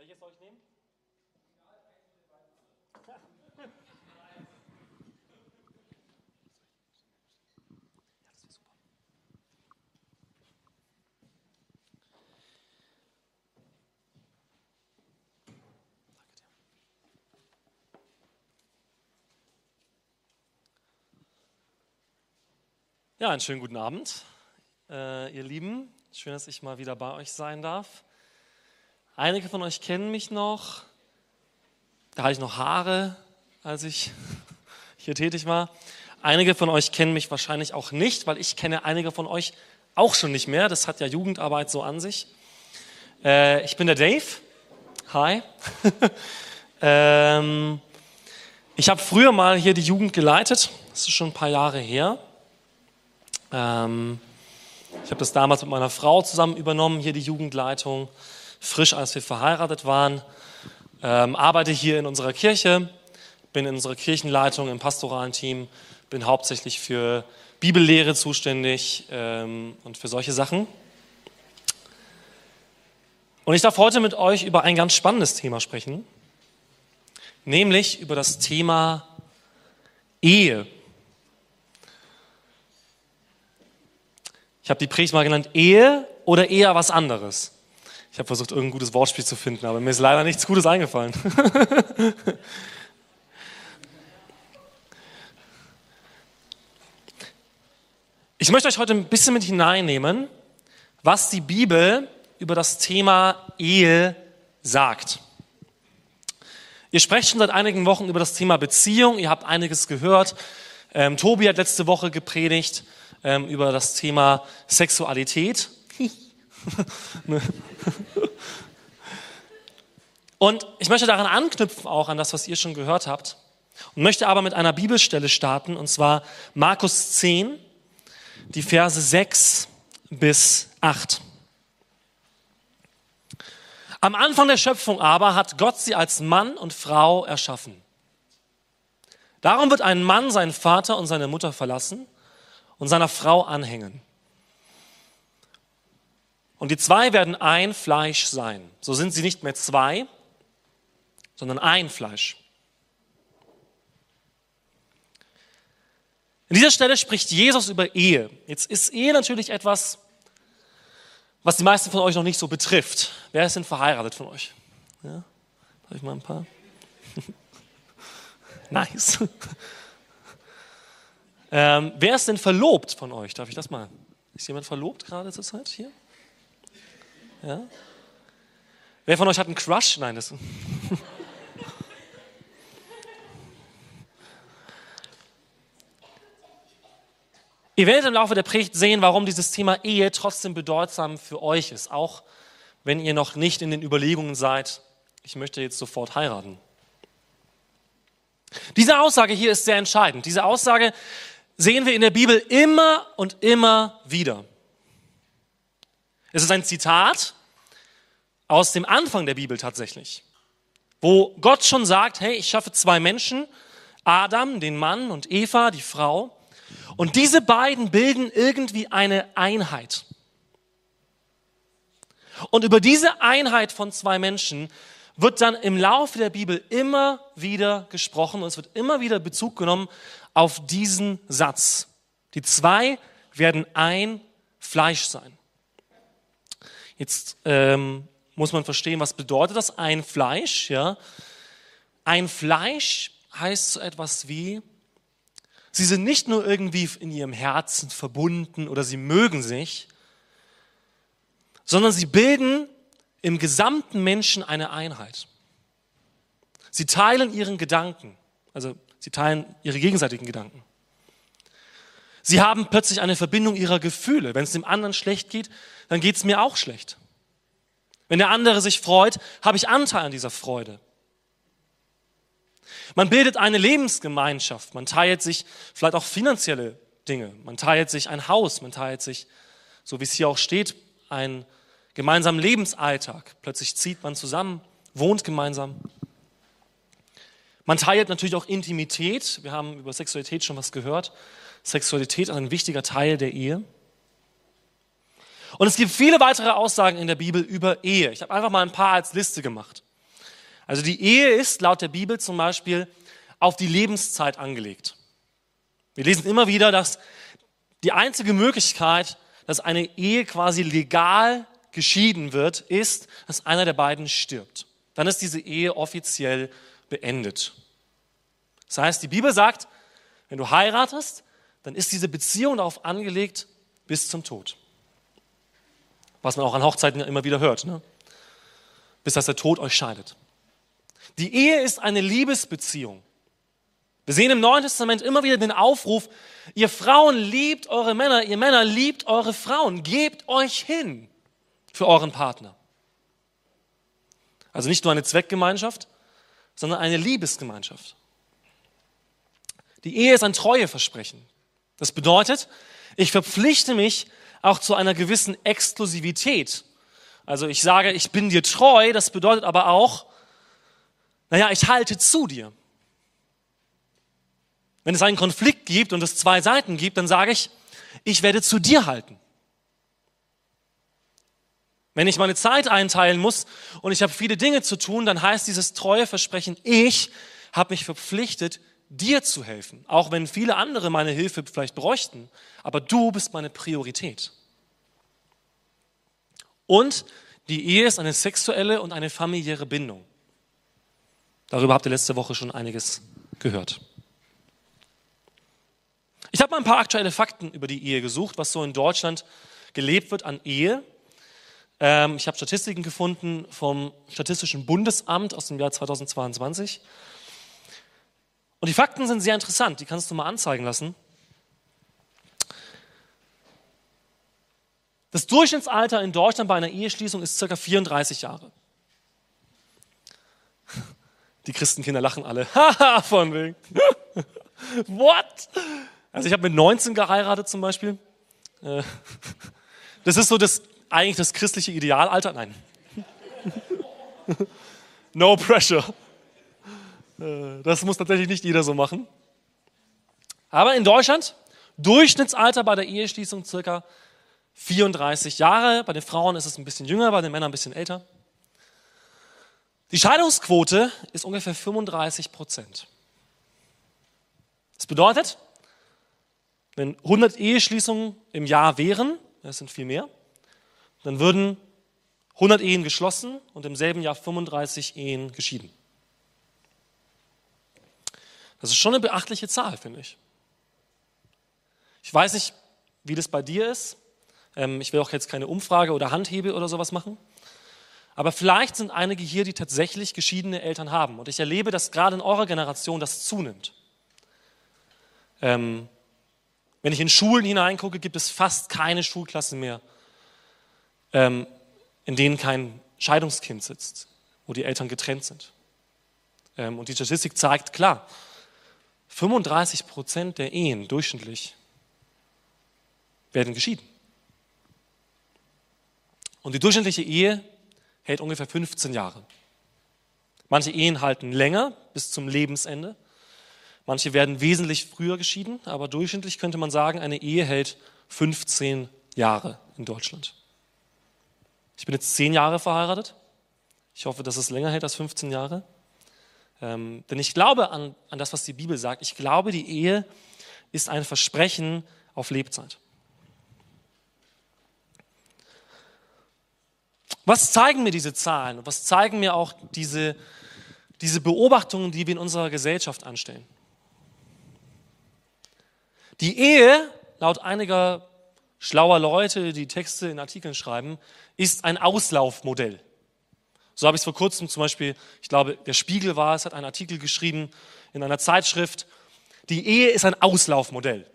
Welches soll ich nehmen? Ja, einen schönen guten Abend, äh, ihr Lieben. Schön, dass ich mal wieder bei euch sein darf. Einige von euch kennen mich noch. Da hatte ich noch Haare, als ich hier tätig war. Einige von euch kennen mich wahrscheinlich auch nicht, weil ich kenne einige von euch auch schon nicht mehr. Das hat ja Jugendarbeit so an sich. Äh, ich bin der Dave. Hi. ähm, ich habe früher mal hier die Jugend geleitet. Das ist schon ein paar Jahre her. Ähm, ich habe das damals mit meiner Frau zusammen übernommen, hier die Jugendleitung, frisch als wir verheiratet waren. Ähm, arbeite hier in unserer Kirche, bin in unserer Kirchenleitung im pastoralen Team, bin hauptsächlich für Bibellehre zuständig ähm, und für solche Sachen. Und ich darf heute mit euch über ein ganz spannendes Thema sprechen, nämlich über das Thema Ehe. Ich habe die Predigt mal genannt Ehe oder eher was anderes. Ich habe versucht, irgendein gutes Wortspiel zu finden, aber mir ist leider nichts Gutes eingefallen. ich möchte euch heute ein bisschen mit hineinnehmen, was die Bibel über das Thema Ehe sagt. Ihr sprecht schon seit einigen Wochen über das Thema Beziehung, ihr habt einiges gehört. Ähm, Tobi hat letzte Woche gepredigt ähm, über das Thema Sexualität. und ich möchte daran anknüpfen, auch an das, was ihr schon gehört habt, und möchte aber mit einer Bibelstelle starten, und zwar Markus 10, die Verse 6 bis 8. Am Anfang der Schöpfung aber hat Gott sie als Mann und Frau erschaffen. Darum wird ein Mann seinen Vater und seine Mutter verlassen und seiner Frau anhängen. Und die zwei werden ein Fleisch sein. So sind sie nicht mehr zwei, sondern ein Fleisch. An dieser Stelle spricht Jesus über Ehe. Jetzt ist Ehe natürlich etwas, was die meisten von euch noch nicht so betrifft. Wer ist denn verheiratet von euch? Ja? Habe ich mal ein paar? nice. Ähm, wer ist denn verlobt von euch? Darf ich das mal? Ist jemand verlobt gerade zur Zeit hier? Ja? Wer von euch hat einen Crush? Nein, das. Ihr werdet im Laufe der Predigt sehen, warum dieses Thema Ehe trotzdem bedeutsam für euch ist, auch wenn ihr noch nicht in den Überlegungen seid, ich möchte jetzt sofort heiraten. Diese Aussage hier ist sehr entscheidend. Diese Aussage sehen wir in der Bibel immer und immer wieder. Es ist ein Zitat aus dem Anfang der Bibel tatsächlich, wo Gott schon sagt, hey, ich schaffe zwei Menschen, Adam, den Mann, und Eva, die Frau, und diese beiden bilden irgendwie eine Einheit. Und über diese Einheit von zwei Menschen wird dann im Laufe der Bibel immer wieder gesprochen und es wird immer wieder Bezug genommen auf diesen Satz. Die zwei werden ein Fleisch sein. Jetzt ähm, muss man verstehen, was bedeutet das ein Fleisch? Ja? Ein Fleisch heißt so etwas wie, sie sind nicht nur irgendwie in ihrem Herzen verbunden oder sie mögen sich, sondern sie bilden im gesamten Menschen eine Einheit. Sie teilen ihren Gedanken. Also Sie teilen ihre gegenseitigen Gedanken. Sie haben plötzlich eine Verbindung ihrer Gefühle. Wenn es dem anderen schlecht geht, dann geht es mir auch schlecht. Wenn der andere sich freut, habe ich Anteil an dieser Freude. Man bildet eine Lebensgemeinschaft. Man teilt sich vielleicht auch finanzielle Dinge. Man teilt sich ein Haus. Man teilt sich, so wie es hier auch steht, einen gemeinsamen Lebensalltag. Plötzlich zieht man zusammen, wohnt gemeinsam. Man teilt natürlich auch Intimität. Wir haben über Sexualität schon was gehört. Sexualität ist ein wichtiger Teil der Ehe. Und es gibt viele weitere Aussagen in der Bibel über Ehe. Ich habe einfach mal ein paar als Liste gemacht. Also die Ehe ist laut der Bibel zum Beispiel auf die Lebenszeit angelegt. Wir lesen immer wieder, dass die einzige Möglichkeit, dass eine Ehe quasi legal geschieden wird, ist, dass einer der beiden stirbt. Dann ist diese Ehe offiziell beendet. Das heißt, die Bibel sagt, wenn du heiratest, dann ist diese Beziehung darauf angelegt bis zum Tod. Was man auch an Hochzeiten immer wieder hört, ne? bis dass der Tod euch scheidet. Die Ehe ist eine Liebesbeziehung. Wir sehen im Neuen Testament immer wieder den Aufruf, ihr Frauen liebt eure Männer, ihr Männer liebt eure Frauen, gebt euch hin für euren Partner. Also nicht nur eine Zweckgemeinschaft, sondern eine Liebesgemeinschaft. Die Ehe ist ein Treueversprechen. Das bedeutet, ich verpflichte mich auch zu einer gewissen Exklusivität. Also ich sage, ich bin dir treu, das bedeutet aber auch, naja, ich halte zu dir. Wenn es einen Konflikt gibt und es zwei Seiten gibt, dann sage ich, ich werde zu dir halten. Wenn ich meine Zeit einteilen muss und ich habe viele Dinge zu tun, dann heißt dieses treue Versprechen, ich habe mich verpflichtet, dir zu helfen. Auch wenn viele andere meine Hilfe vielleicht bräuchten, aber du bist meine Priorität. Und die Ehe ist eine sexuelle und eine familiäre Bindung. Darüber habt ihr letzte Woche schon einiges gehört. Ich habe mal ein paar aktuelle Fakten über die Ehe gesucht, was so in Deutschland gelebt wird an Ehe. Ähm, ich habe Statistiken gefunden vom Statistischen Bundesamt aus dem Jahr 2022. Und die Fakten sind sehr interessant, die kannst du mal anzeigen lassen. Das Durchschnittsalter in Deutschland bei einer Eheschließung ist circa 34 Jahre. Die Christenkinder lachen alle. Haha, von wegen. What? Also ich habe mit 19 geheiratet zum Beispiel. Äh, das ist so das eigentlich das christliche Idealalter. Nein. No pressure. Äh, das muss tatsächlich nicht jeder so machen. Aber in Deutschland, Durchschnittsalter bei der Eheschließung circa 34 Jahre. Bei den Frauen ist es ein bisschen jünger, bei den Männern ein bisschen älter. Die Scheidungsquote ist ungefähr 35 Prozent. Das bedeutet, wenn 100 Eheschließungen im Jahr wären, das sind viel mehr, dann würden 100 Ehen geschlossen und im selben Jahr 35 Ehen geschieden. Das ist schon eine beachtliche Zahl, finde ich. Ich weiß nicht, wie das bei dir ist. Ähm, ich will auch jetzt keine Umfrage oder Handhebe oder sowas machen. Aber vielleicht sind einige hier, die tatsächlich geschiedene Eltern haben. Und ich erlebe, dass gerade in eurer Generation das zunimmt. Ähm, wenn ich in Schulen hineingucke, gibt es fast keine Schulklassen mehr, ähm, in denen kein Scheidungskind sitzt, wo die Eltern getrennt sind. Ähm, und die Statistik zeigt klar, 35 Prozent der Ehen durchschnittlich werden geschieden. Und die durchschnittliche Ehe hält ungefähr 15 Jahre. Manche Ehen halten länger bis zum Lebensende. Manche werden wesentlich früher geschieden, aber durchschnittlich könnte man sagen, eine Ehe hält 15 Jahre in Deutschland. Ich bin jetzt zehn Jahre verheiratet. Ich hoffe, dass es länger hält als 15 Jahre. Ähm, denn ich glaube an, an das, was die Bibel sagt. Ich glaube, die Ehe ist ein Versprechen auf Lebzeit. Was zeigen mir diese Zahlen und was zeigen mir auch diese, diese Beobachtungen, die wir in unserer Gesellschaft anstellen? Die Ehe, laut einiger schlauer Leute, die Texte in Artikeln schreiben, ist ein Auslaufmodell. So habe ich es vor kurzem zum Beispiel, ich glaube, der Spiegel war es, hat einen Artikel geschrieben in einer Zeitschrift. Die Ehe ist ein Auslaufmodell.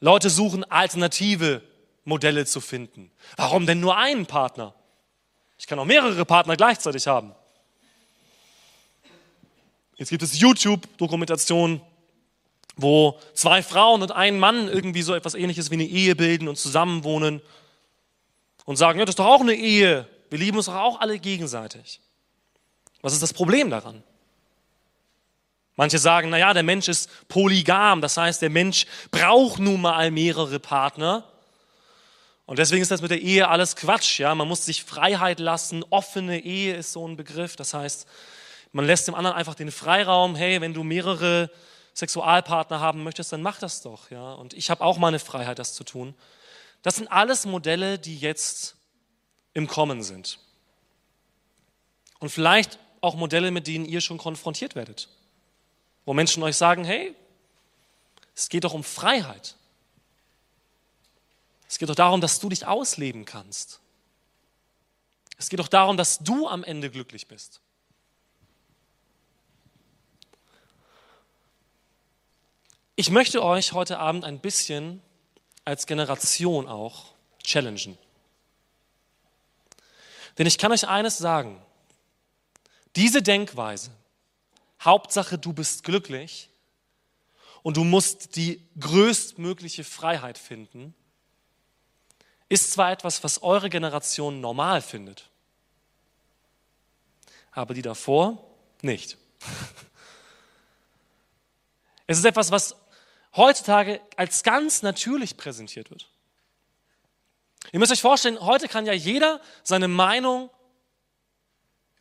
Leute suchen alternative Modelle zu finden. Warum denn nur einen Partner? Ich kann auch mehrere Partner gleichzeitig haben. Jetzt gibt es YouTube-Dokumentationen, wo zwei Frauen und ein Mann irgendwie so etwas ähnliches wie eine Ehe bilden und zusammenwohnen und sagen, ja, das ist doch auch eine Ehe. Wir lieben uns auch alle gegenseitig. Was ist das Problem daran? Manche sagen, naja, der Mensch ist polygam, das heißt, der Mensch braucht nun mal mehrere Partner. Und deswegen ist das mit der Ehe alles Quatsch. Ja? Man muss sich Freiheit lassen. Offene Ehe ist so ein Begriff. Das heißt, man lässt dem anderen einfach den Freiraum. Hey, wenn du mehrere Sexualpartner haben möchtest, dann mach das doch. Ja? Und ich habe auch meine Freiheit, das zu tun. Das sind alles Modelle, die jetzt im Kommen sind. Und vielleicht auch Modelle, mit denen ihr schon konfrontiert werdet. Wo Menschen euch sagen, hey, es geht doch um Freiheit. Es geht doch darum, dass du dich ausleben kannst. Es geht doch darum, dass du am Ende glücklich bist. Ich möchte euch heute Abend ein bisschen als Generation auch challengen. Denn ich kann euch eines sagen, diese Denkweise, Hauptsache du bist glücklich und du musst die größtmögliche Freiheit finden, ist zwar etwas, was eure Generation normal findet, aber die davor nicht. Es ist etwas, was heutzutage als ganz natürlich präsentiert wird. Ihr müsst euch vorstellen, heute kann ja jeder seine Meinung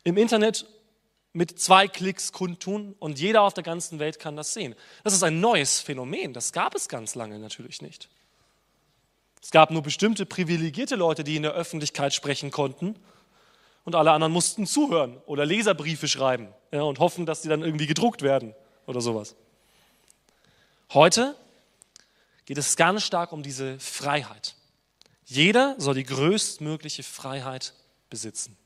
im Internet mit zwei Klicks kundtun und jeder auf der ganzen Welt kann das sehen. Das ist ein neues Phänomen, das gab es ganz lange natürlich nicht. Es gab nur bestimmte privilegierte Leute, die in der Öffentlichkeit sprechen konnten und alle anderen mussten zuhören oder Leserbriefe schreiben ja, und hoffen, dass die dann irgendwie gedruckt werden oder sowas. Heute geht es ganz stark um diese Freiheit. Jeder soll die größtmögliche Freiheit besitzen.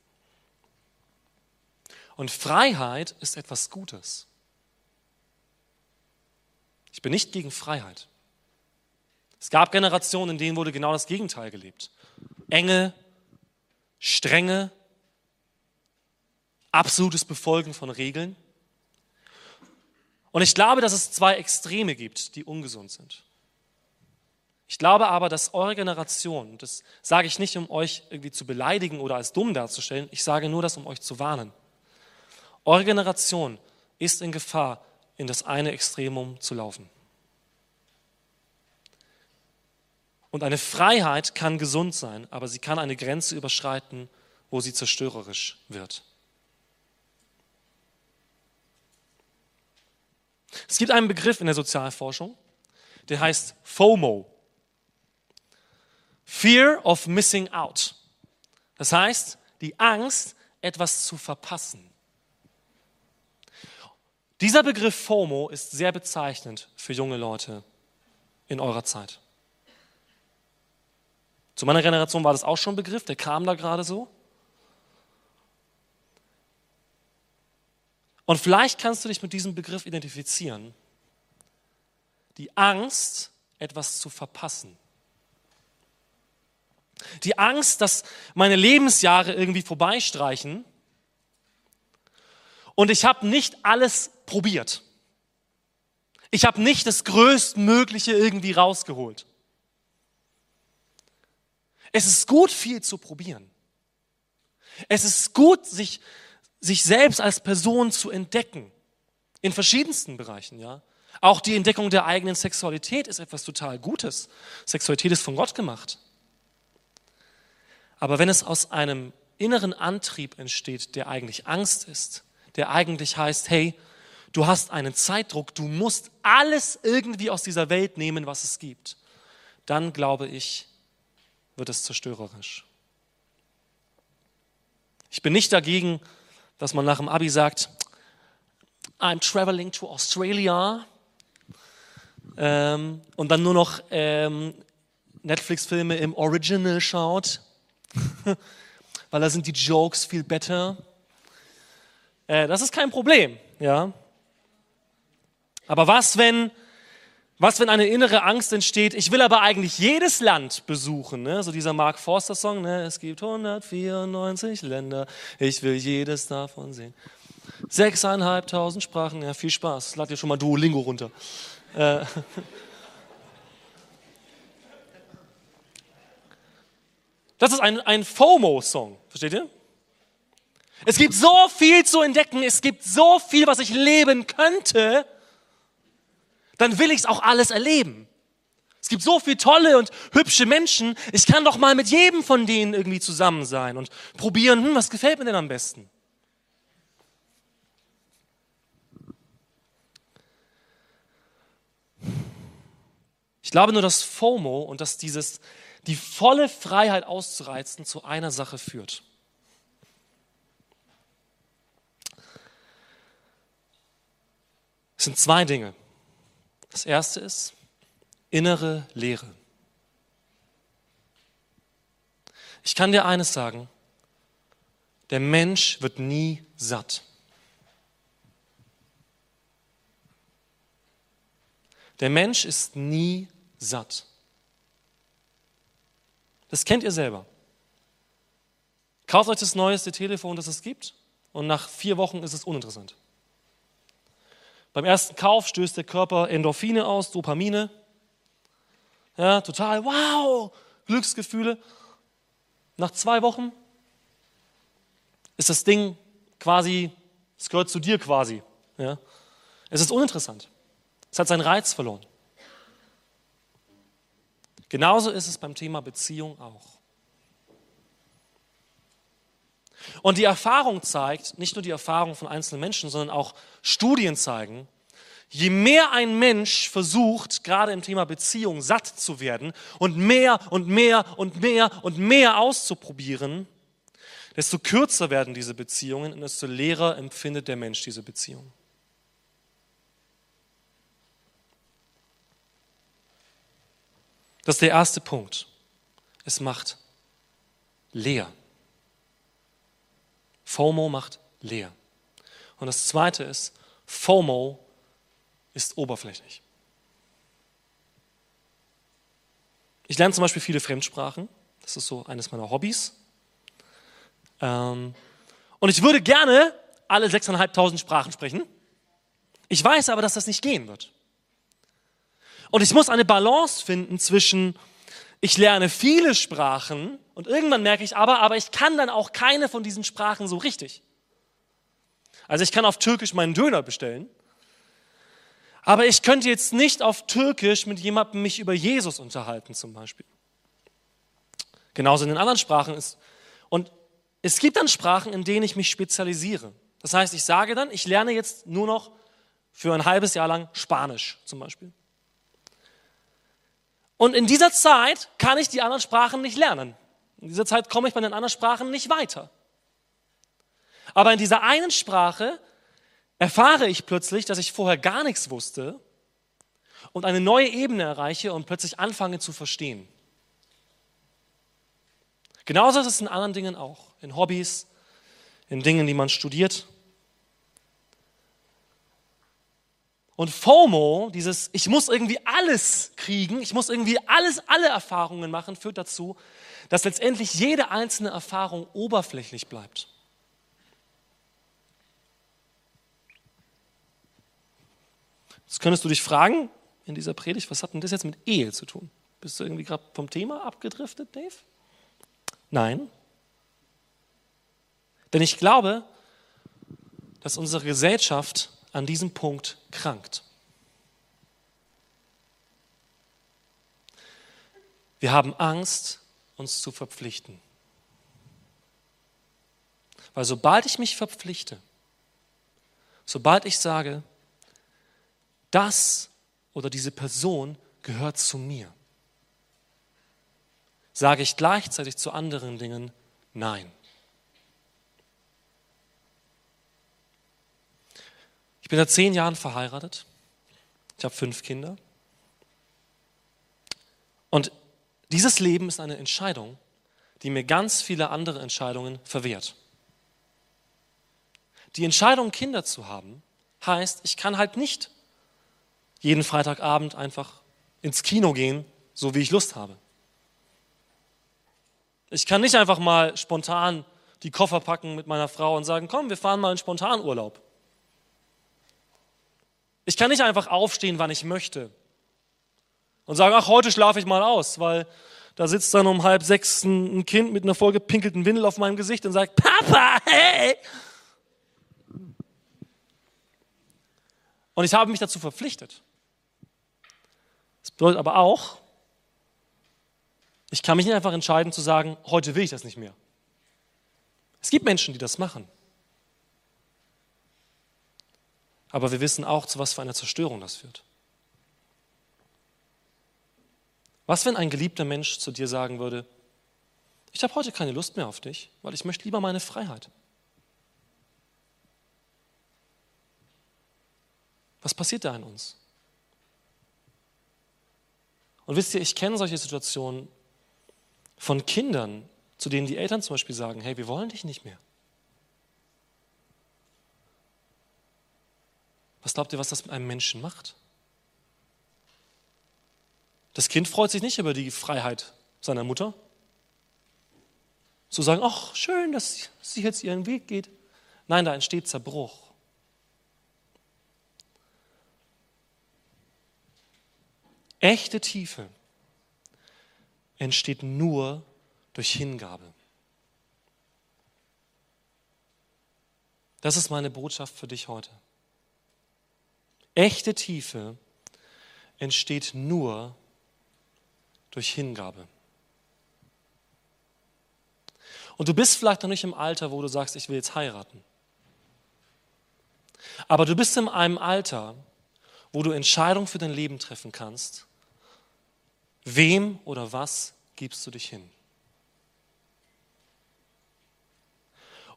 Und Freiheit ist etwas Gutes. Ich bin nicht gegen Freiheit. Es gab Generationen, in denen wurde genau das Gegenteil gelebt. Enge, strenge, absolutes Befolgen von Regeln. Und ich glaube, dass es zwei Extreme gibt, die ungesund sind. Ich glaube aber, dass eure Generation, das sage ich nicht, um euch irgendwie zu beleidigen oder als dumm darzustellen, ich sage nur das, um euch zu warnen. Eure Generation ist in Gefahr, in das eine Extremum zu laufen. Und eine Freiheit kann gesund sein, aber sie kann eine Grenze überschreiten, wo sie zerstörerisch wird. Es gibt einen Begriff in der Sozialforschung, der heißt FOMO. Fear of Missing Out. Das heißt, die Angst, etwas zu verpassen. Dieser Begriff FOMO ist sehr bezeichnend für junge Leute in eurer Zeit. Zu meiner Generation war das auch schon ein Begriff, der kam da gerade so. Und vielleicht kannst du dich mit diesem Begriff identifizieren. Die Angst, etwas zu verpassen. Die Angst, dass meine Lebensjahre irgendwie vorbeistreichen und ich habe nicht alles probiert. Ich habe nicht das Größtmögliche irgendwie rausgeholt. Es ist gut, viel zu probieren. Es ist gut, sich, sich selbst als Person zu entdecken. In verschiedensten Bereichen, ja. Auch die Entdeckung der eigenen Sexualität ist etwas total Gutes. Sexualität ist von Gott gemacht. Aber wenn es aus einem inneren Antrieb entsteht, der eigentlich Angst ist, der eigentlich heißt, hey, du hast einen Zeitdruck, du musst alles irgendwie aus dieser Welt nehmen, was es gibt, dann glaube ich, wird es zerstörerisch. Ich bin nicht dagegen, dass man nach dem Abi sagt, I'm traveling to Australia ähm, und dann nur noch ähm, Netflix-Filme im Original schaut, weil da sind die Jokes viel besser. Äh, das ist kein Problem, ja. Aber was, wenn was, wenn eine innere Angst entsteht, ich will aber eigentlich jedes Land besuchen, ne? so dieser Mark Forster Song, ne? es gibt 194 Länder, ich will jedes davon sehen. Sechseinhalbtausend Sprachen, ja, viel Spaß, lad dir schon mal Duolingo runter. Äh. Das ist ein, ein FOMO-Song, versteht ihr? Es gibt so viel zu entdecken, es gibt so viel, was ich leben könnte, dann will ich es auch alles erleben. Es gibt so viele tolle und hübsche Menschen. Ich kann doch mal mit jedem von denen irgendwie zusammen sein und probieren, hm, was gefällt mir denn am besten? Ich glaube nur, dass FOMO und dass dieses, die volle Freiheit auszureizen, zu einer Sache führt. Es sind zwei Dinge. Das erste ist innere Leere. Ich kann dir eines sagen, der Mensch wird nie satt. Der Mensch ist nie satt. Das kennt ihr selber. Kauft euch das neueste Telefon, das es gibt, und nach vier Wochen ist es uninteressant. Beim ersten Kauf stößt der Körper Endorphine aus, Dopamine. Ja, total, wow, Glücksgefühle. Nach zwei Wochen ist das Ding quasi, es gehört zu dir quasi. Ja. Es ist uninteressant. Es hat seinen Reiz verloren. Genauso ist es beim Thema Beziehung auch. Und die Erfahrung zeigt, nicht nur die Erfahrung von einzelnen Menschen, sondern auch Studien zeigen, je mehr ein Mensch versucht, gerade im Thema Beziehung satt zu werden und mehr und mehr und mehr und mehr auszuprobieren, desto kürzer werden diese Beziehungen und desto leerer empfindet der Mensch diese Beziehung. Das ist der erste Punkt. Es macht leer. FOMO macht leer. Und das zweite ist, FOMO ist oberflächlich. Ich lerne zum Beispiel viele Fremdsprachen. Das ist so eines meiner Hobbys. Ähm, und ich würde gerne alle 6.500 Sprachen sprechen. Ich weiß aber, dass das nicht gehen wird. Und ich muss eine Balance finden zwischen, ich lerne viele Sprachen und irgendwann merke ich aber, aber ich kann dann auch keine von diesen Sprachen so richtig. Also ich kann auf Türkisch meinen Döner bestellen, aber ich könnte jetzt nicht auf Türkisch mit jemandem mich über Jesus unterhalten zum Beispiel. Genauso in den anderen Sprachen ist. Und es gibt dann Sprachen, in denen ich mich spezialisiere. Das heißt, ich sage dann, ich lerne jetzt nur noch für ein halbes Jahr lang Spanisch zum Beispiel. Und in dieser Zeit kann ich die anderen Sprachen nicht lernen. In dieser Zeit komme ich bei den anderen Sprachen nicht weiter. Aber in dieser einen Sprache erfahre ich plötzlich, dass ich vorher gar nichts wusste und eine neue Ebene erreiche und plötzlich anfange zu verstehen. Genauso ist es in anderen Dingen auch, in Hobbys, in Dingen, die man studiert. Und FOMO, dieses ich muss irgendwie alles kriegen, ich muss irgendwie alles, alle Erfahrungen machen, führt dazu, dass letztendlich jede einzelne Erfahrung oberflächlich bleibt. Jetzt könntest du dich fragen in dieser Predigt, was hat denn das jetzt mit Ehe zu tun? Bist du irgendwie gerade vom Thema abgedriftet, Dave? Nein. Denn ich glaube, dass unsere Gesellschaft an diesem Punkt krankt. Wir haben Angst, uns zu verpflichten. Weil sobald ich mich verpflichte, sobald ich sage, das oder diese Person gehört zu mir, sage ich gleichzeitig zu anderen Dingen Nein. Ich bin seit zehn Jahren verheiratet. Ich habe fünf Kinder. Und dieses Leben ist eine Entscheidung, die mir ganz viele andere Entscheidungen verwehrt. Die Entscheidung, Kinder zu haben, heißt, ich kann halt nicht jeden Freitagabend einfach ins Kino gehen, so wie ich Lust habe. Ich kann nicht einfach mal spontan die Koffer packen mit meiner Frau und sagen, komm, wir fahren mal in Spontanurlaub. Ich kann nicht einfach aufstehen, wann ich möchte und sagen, ach, heute schlafe ich mal aus, weil da sitzt dann um halb sechs ein Kind mit einer vollgepinkelten Windel auf meinem Gesicht und sagt, Papa, hey! Und ich habe mich dazu verpflichtet. Das bedeutet aber auch, Ich kann mich nicht einfach entscheiden zu sagen, heute will ich das nicht mehr. Es gibt Menschen, die das machen. Aber wir wissen auch, zu was für einer Zerstörung das führt. Was, wenn ein geliebter Mensch zu dir sagen würde, ich habe heute keine Lust mehr auf dich, weil ich möchte lieber meine Freiheit. Was passiert da in uns? Und wisst ihr, ich kenne solche Situationen von Kindern, zu denen die Eltern zum Beispiel sagen, hey, wir wollen dich nicht mehr. Was glaubt ihr, was das mit einem Menschen macht? Das Kind freut sich nicht über die Freiheit seiner Mutter. Zu sagen, ach, schön, dass sie jetzt ihren Weg geht. Nein, da entsteht Zerbruch. Echte Tiefe entsteht nur durch Hingabe. Das ist meine Botschaft für dich heute. Echte Tiefe entsteht nur durch Hingabe. Und du bist vielleicht noch nicht im Alter, wo du sagst, ich will jetzt heiraten. Aber du bist in einem Alter, wo du Entscheidungen für dein Leben treffen kannst. Wem oder was gibst du dich hin?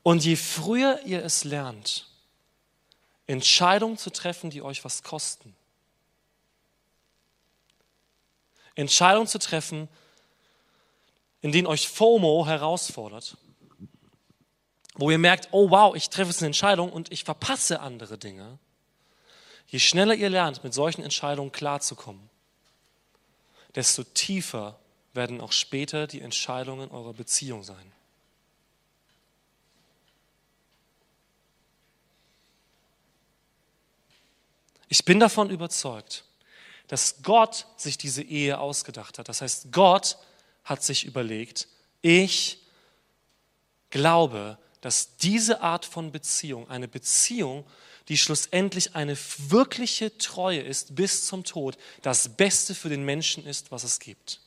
Und je früher ihr es lernt, Entscheidungen zu treffen, die euch was kosten, Entscheidungen zu treffen, in denen euch FOMO herausfordert, wo ihr merkt, oh wow, ich treffe jetzt eine Entscheidung und ich verpasse andere Dinge. Je schneller ihr lernt, mit solchen Entscheidungen klarzukommen, desto tiefer werden auch später die Entscheidungen eurer Beziehung sein. Ich bin davon überzeugt, dass Gott sich diese Ehe ausgedacht hat. Das heißt, Gott hat sich überlegt, ich glaube, dass diese Art von Beziehung, eine Beziehung, die schlussendlich eine wirkliche Treue ist bis zum Tod, das Beste für den Menschen ist, was es gibt.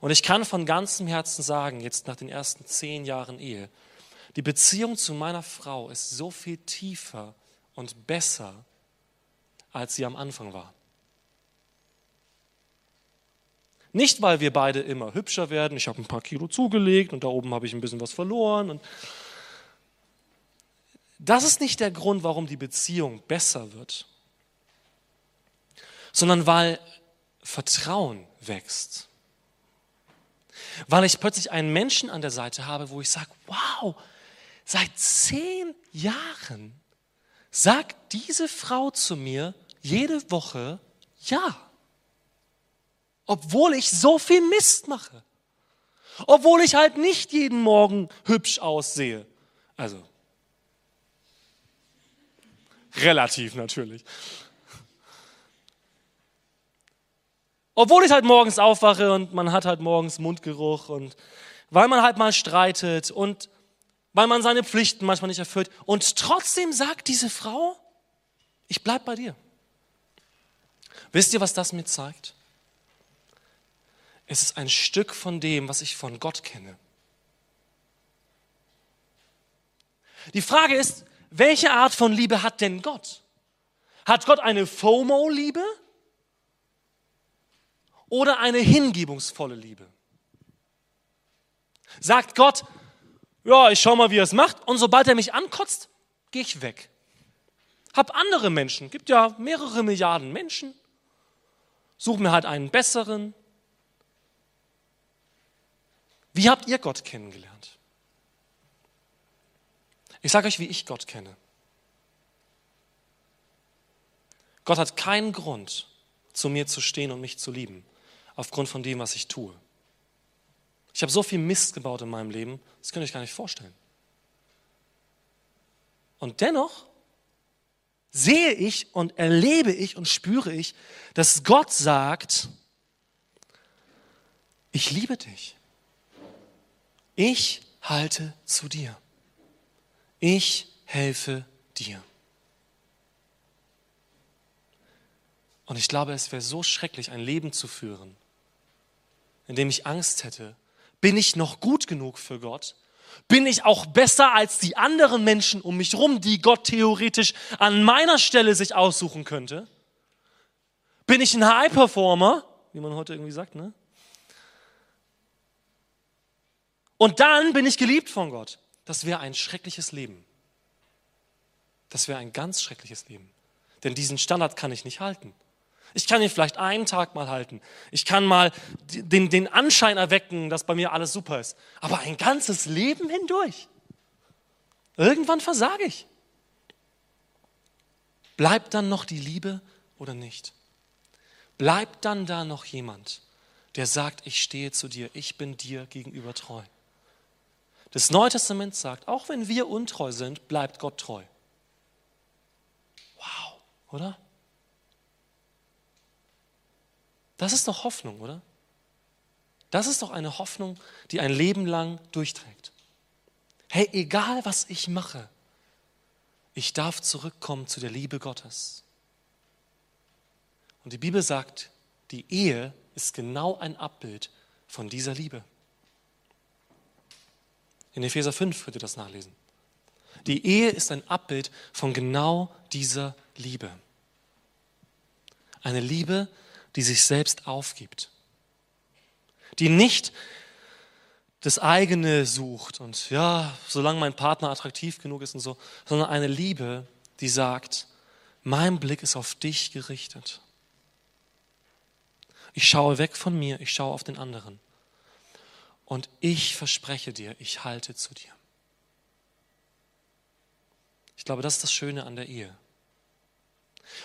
Und ich kann von ganzem Herzen sagen, jetzt nach den ersten zehn Jahren Ehe, die Beziehung zu meiner Frau ist so viel tiefer und besser, als sie am Anfang war. Nicht, weil wir beide immer hübscher werden, ich habe ein paar Kilo zugelegt und da oben habe ich ein bisschen was verloren. Und das ist nicht der Grund, warum die Beziehung besser wird, sondern weil Vertrauen wächst. Weil ich plötzlich einen Menschen an der Seite habe, wo ich sage, wow, seit zehn Jahren sagt diese Frau zu mir jede Woche ja. Obwohl ich so viel Mist mache. Obwohl ich halt nicht jeden Morgen hübsch aussehe. Also, relativ natürlich. Obwohl ich halt morgens aufwache und man hat halt morgens Mundgeruch und weil man halt mal streitet und weil man seine Pflichten manchmal nicht erfüllt. Und trotzdem sagt diese Frau, ich bleib bei dir. Wisst ihr, was das mir zeigt? Es ist ein Stück von dem, was ich von Gott kenne. Die Frage ist, welche Art von Liebe hat denn Gott? Hat Gott eine FOMO-Liebe oder eine hingebungsvolle Liebe? Sagt Gott, ja, ich schau mal, wie er es macht. Und sobald er mich ankotzt, gehe ich weg. Hab andere Menschen. Gibt ja mehrere Milliarden Menschen. Such mir halt einen besseren. Wie habt ihr Gott kennengelernt? Ich sage euch, wie ich Gott kenne. Gott hat keinen Grund, zu mir zu stehen und mich zu lieben, aufgrund von dem, was ich tue. Ich habe so viel Mist gebaut in meinem Leben, das könnt ihr euch gar nicht vorstellen. Und dennoch sehe ich und erlebe ich und spüre ich, dass Gott sagt, ich liebe dich. Ich halte zu dir. Ich helfe dir. Und ich glaube, es wäre so schrecklich, ein Leben zu führen, in dem ich Angst hätte? Bin ich noch gut genug für Gott? Bin ich auch besser als die anderen Menschen um mich herum, die Gott theoretisch an meiner Stelle sich aussuchen könnte? Bin ich ein High Performer, wie man heute irgendwie sagt, ne? Und dann bin ich geliebt von Gott. Das wäre ein schreckliches Leben. Das wäre ein ganz schreckliches Leben. Denn diesen Standard kann ich nicht halten. Ich kann ihn vielleicht einen Tag mal halten. Ich kann mal den, den Anschein erwecken, dass bei mir alles super ist. Aber ein ganzes Leben hindurch. Irgendwann versage ich. Bleibt dann noch die Liebe oder nicht? Bleibt dann da noch jemand, der sagt, ich stehe zu dir, ich bin dir gegenüber treu? Das Neue Testament sagt, auch wenn wir untreu sind, bleibt Gott treu. Wow, oder? Das ist doch Hoffnung, oder? Das ist doch eine Hoffnung, die ein Leben lang durchträgt. Hey, egal was ich mache, ich darf zurückkommen zu der Liebe Gottes. Und die Bibel sagt, die Ehe ist genau ein Abbild von dieser Liebe. In Epheser 5 könnt ihr das nachlesen. Die Ehe ist ein Abbild von genau dieser Liebe. Eine Liebe, die sich selbst aufgibt. Die nicht das eigene sucht und ja, solange mein Partner attraktiv genug ist und so, sondern eine Liebe, die sagt, mein Blick ist auf dich gerichtet. Ich schaue weg von mir, ich schaue auf den anderen. Und ich verspreche dir, ich halte zu dir. Ich glaube, das ist das Schöne an der Ehe.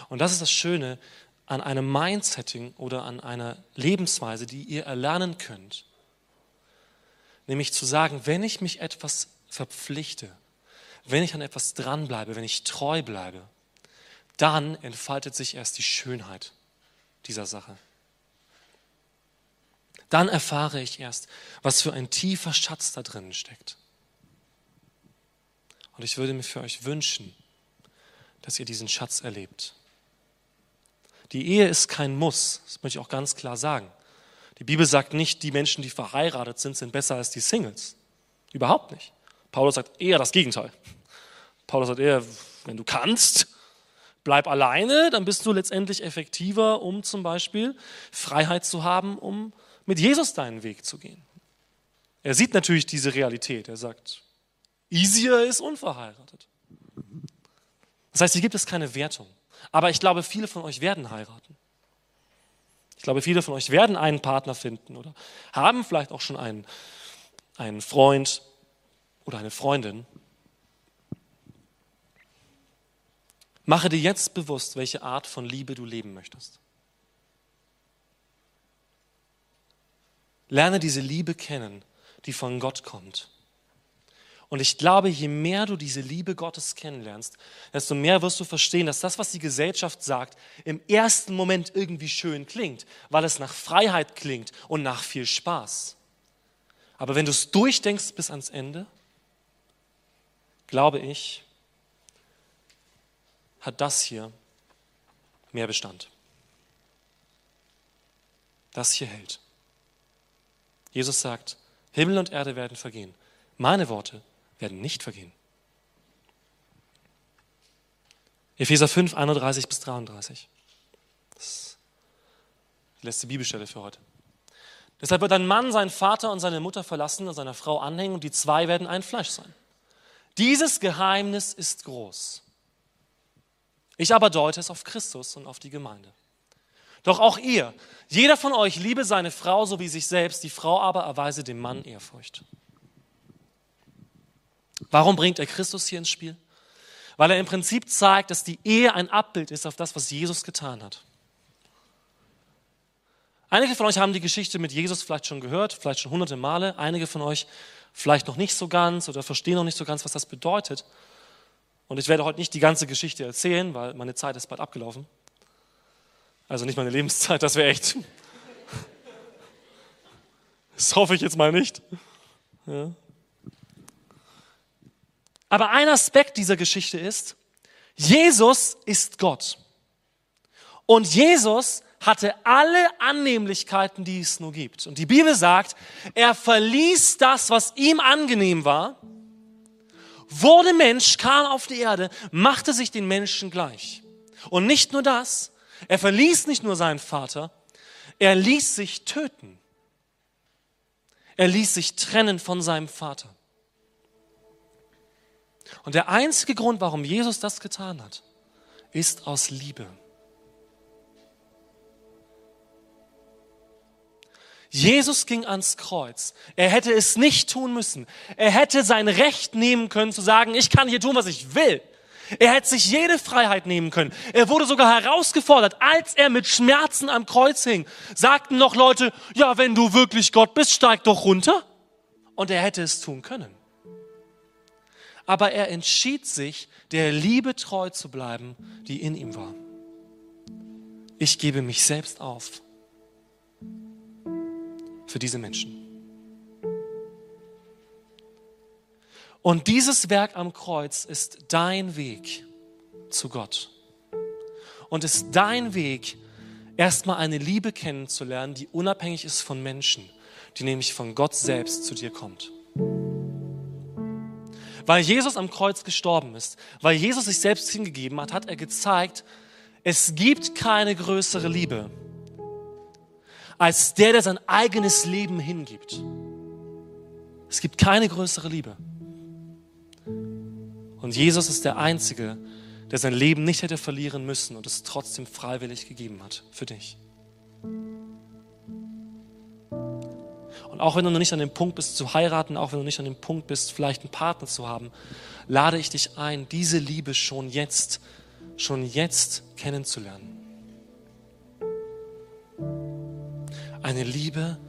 Und das ist das Schöne an einem Mindsetting oder an einer Lebensweise, die ihr erlernen könnt. Nämlich zu sagen, wenn ich mich etwas verpflichte, wenn ich an etwas dranbleibe, wenn ich treu bleibe, dann entfaltet sich erst die Schönheit dieser Sache dann erfahre ich erst, was für ein tiefer Schatz da drin steckt. Und ich würde mir für euch wünschen, dass ihr diesen Schatz erlebt. Die Ehe ist kein Muss, das möchte ich auch ganz klar sagen. Die Bibel sagt nicht, die Menschen, die verheiratet sind, sind besser als die Singles. Überhaupt nicht. Paulus sagt eher das Gegenteil. Paulus sagt eher, wenn du kannst, bleib alleine, dann bist du letztendlich effektiver, um zum Beispiel Freiheit zu haben, um mit Jesus deinen Weg zu gehen. Er sieht natürlich diese Realität. Er sagt, easier ist unverheiratet. Das heißt, hier gibt es keine Wertung. Aber ich glaube, viele von euch werden heiraten. Ich glaube, viele von euch werden einen Partner finden oder haben vielleicht auch schon einen, einen Freund oder eine Freundin. Mache dir jetzt bewusst, welche Art von Liebe du leben möchtest. Lerne diese Liebe kennen, die von Gott kommt. Und ich glaube, je mehr du diese Liebe Gottes kennenlernst, desto mehr wirst du verstehen, dass das, was die Gesellschaft sagt, im ersten Moment irgendwie schön klingt, weil es nach Freiheit klingt und nach viel Spaß. Aber wenn du es durchdenkst bis ans Ende, glaube ich, hat das hier mehr Bestand. Das hier hält. Jesus sagt, Himmel und Erde werden vergehen. Meine Worte werden nicht vergehen. Epheser 5, 31 bis 33. Das ist die letzte Bibelstelle für heute. Deshalb wird ein Mann seinen Vater und seine Mutter verlassen und seiner Frau anhängen und die zwei werden ein Fleisch sein. Dieses Geheimnis ist groß. Ich aber deute es auf Christus und auf die Gemeinde. Doch auch ihr, jeder von euch liebe seine Frau so wie sich selbst, die Frau aber erweise dem Mann Ehrfurcht. Warum bringt er Christus hier ins Spiel? Weil er im Prinzip zeigt, dass die Ehe ein Abbild ist auf das, was Jesus getan hat. Einige von euch haben die Geschichte mit Jesus vielleicht schon gehört, vielleicht schon hunderte Male. Einige von euch vielleicht noch nicht so ganz oder verstehen noch nicht so ganz, was das bedeutet. Und ich werde heute nicht die ganze Geschichte erzählen, weil meine Zeit ist bald abgelaufen. Also nicht meine Lebenszeit, das wäre echt. Das hoffe ich jetzt mal nicht. Ja. Aber ein Aspekt dieser Geschichte ist, Jesus ist Gott. Und Jesus hatte alle Annehmlichkeiten, die es nur gibt. Und die Bibel sagt, er verließ das, was ihm angenehm war, wurde Mensch, kam auf die Erde, machte sich den Menschen gleich. Und nicht nur das, er verließ nicht nur seinen Vater, er ließ sich töten. Er ließ sich trennen von seinem Vater. Und der einzige Grund, warum Jesus das getan hat, ist aus Liebe. Jesus ging ans Kreuz. Er hätte es nicht tun müssen. Er hätte sein Recht nehmen können zu sagen, ich kann hier tun, was ich will. Er hätte sich jede Freiheit nehmen können. Er wurde sogar herausgefordert, als er mit Schmerzen am Kreuz hing. Sagten noch Leute, ja, wenn du wirklich Gott bist, steig doch runter. Und er hätte es tun können. Aber er entschied sich, der Liebe treu zu bleiben, die in ihm war. Ich gebe mich selbst auf für diese Menschen. Und dieses Werk am Kreuz ist dein Weg zu Gott. Und ist dein Weg, erstmal eine Liebe kennenzulernen, die unabhängig ist von Menschen, die nämlich von Gott selbst zu dir kommt. Weil Jesus am Kreuz gestorben ist, weil Jesus sich selbst hingegeben hat, hat er gezeigt, es gibt keine größere Liebe als der, der sein eigenes Leben hingibt. Es gibt keine größere Liebe. Und Jesus ist der Einzige, der sein Leben nicht hätte verlieren müssen und es trotzdem freiwillig gegeben hat für dich. Und auch wenn du noch nicht an dem Punkt bist zu heiraten, auch wenn du nicht an dem Punkt bist, vielleicht einen Partner zu haben, lade ich dich ein, diese Liebe schon jetzt, schon jetzt kennenzulernen. Eine Liebe,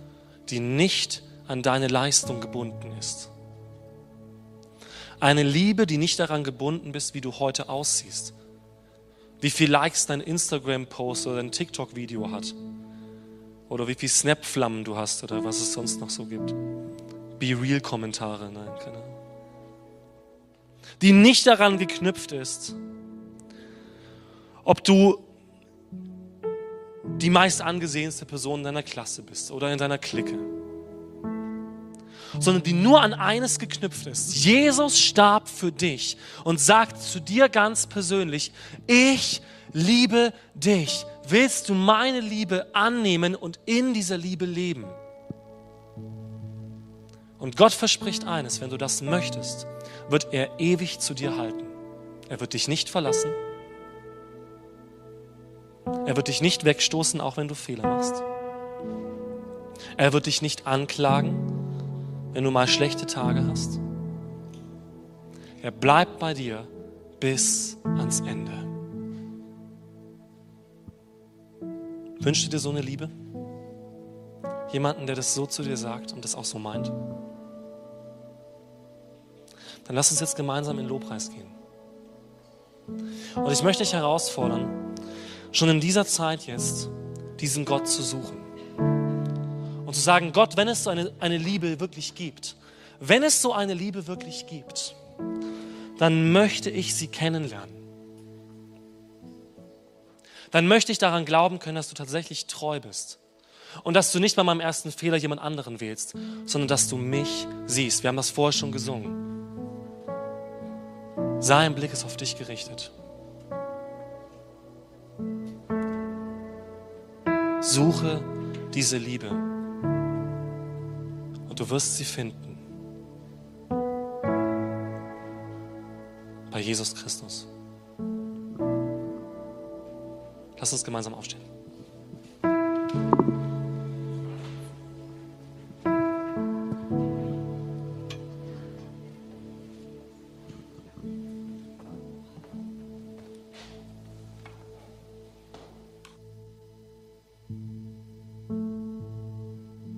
die nicht an deine Leistung gebunden ist. Eine Liebe, die nicht daran gebunden bist, wie du heute aussiehst. Wie viel Likes dein Instagram-Post oder dein TikTok-Video hat. Oder wie viel Snap-Flammen du hast oder was es sonst noch so gibt. Be Real-Kommentare, nein, keine Ahnung. Die nicht daran geknüpft ist, ob du die meist angesehenste Person in deiner Klasse bist oder in deiner Clique, sondern die nur an eines geknüpft ist. Jesus starb für dich und sagt zu dir ganz persönlich, ich liebe dich. Willst du meine Liebe annehmen und in dieser Liebe leben? Und Gott verspricht eines, wenn du das möchtest, wird er ewig zu dir halten. Er wird dich nicht verlassen. Er wird dich nicht wegstoßen, auch wenn du Fehler machst. Er wird dich nicht anklagen, wenn du mal schlechte Tage hast. Er bleibt bei dir bis ans Ende. Wünschst du dir so eine Liebe? Jemanden, der das so zu dir sagt und das auch so meint? Dann lass uns jetzt gemeinsam in Lobpreis gehen. Und ich möchte dich herausfordern, schon in dieser Zeit jetzt diesen Gott zu suchen. Und zu sagen, Gott, wenn es so eine, eine Liebe wirklich gibt, wenn es so eine Liebe wirklich gibt, dann möchte ich sie kennenlernen. Dann möchte ich daran glauben können, dass du tatsächlich treu bist. Und dass du nicht bei meinem ersten Fehler jemand anderen wählst, sondern dass du mich siehst. Wir haben das vorher schon gesungen. Sein Blick ist auf dich gerichtet. Suche diese Liebe und du wirst sie finden. Bei Jesus Christus. Lass uns gemeinsam aufstehen.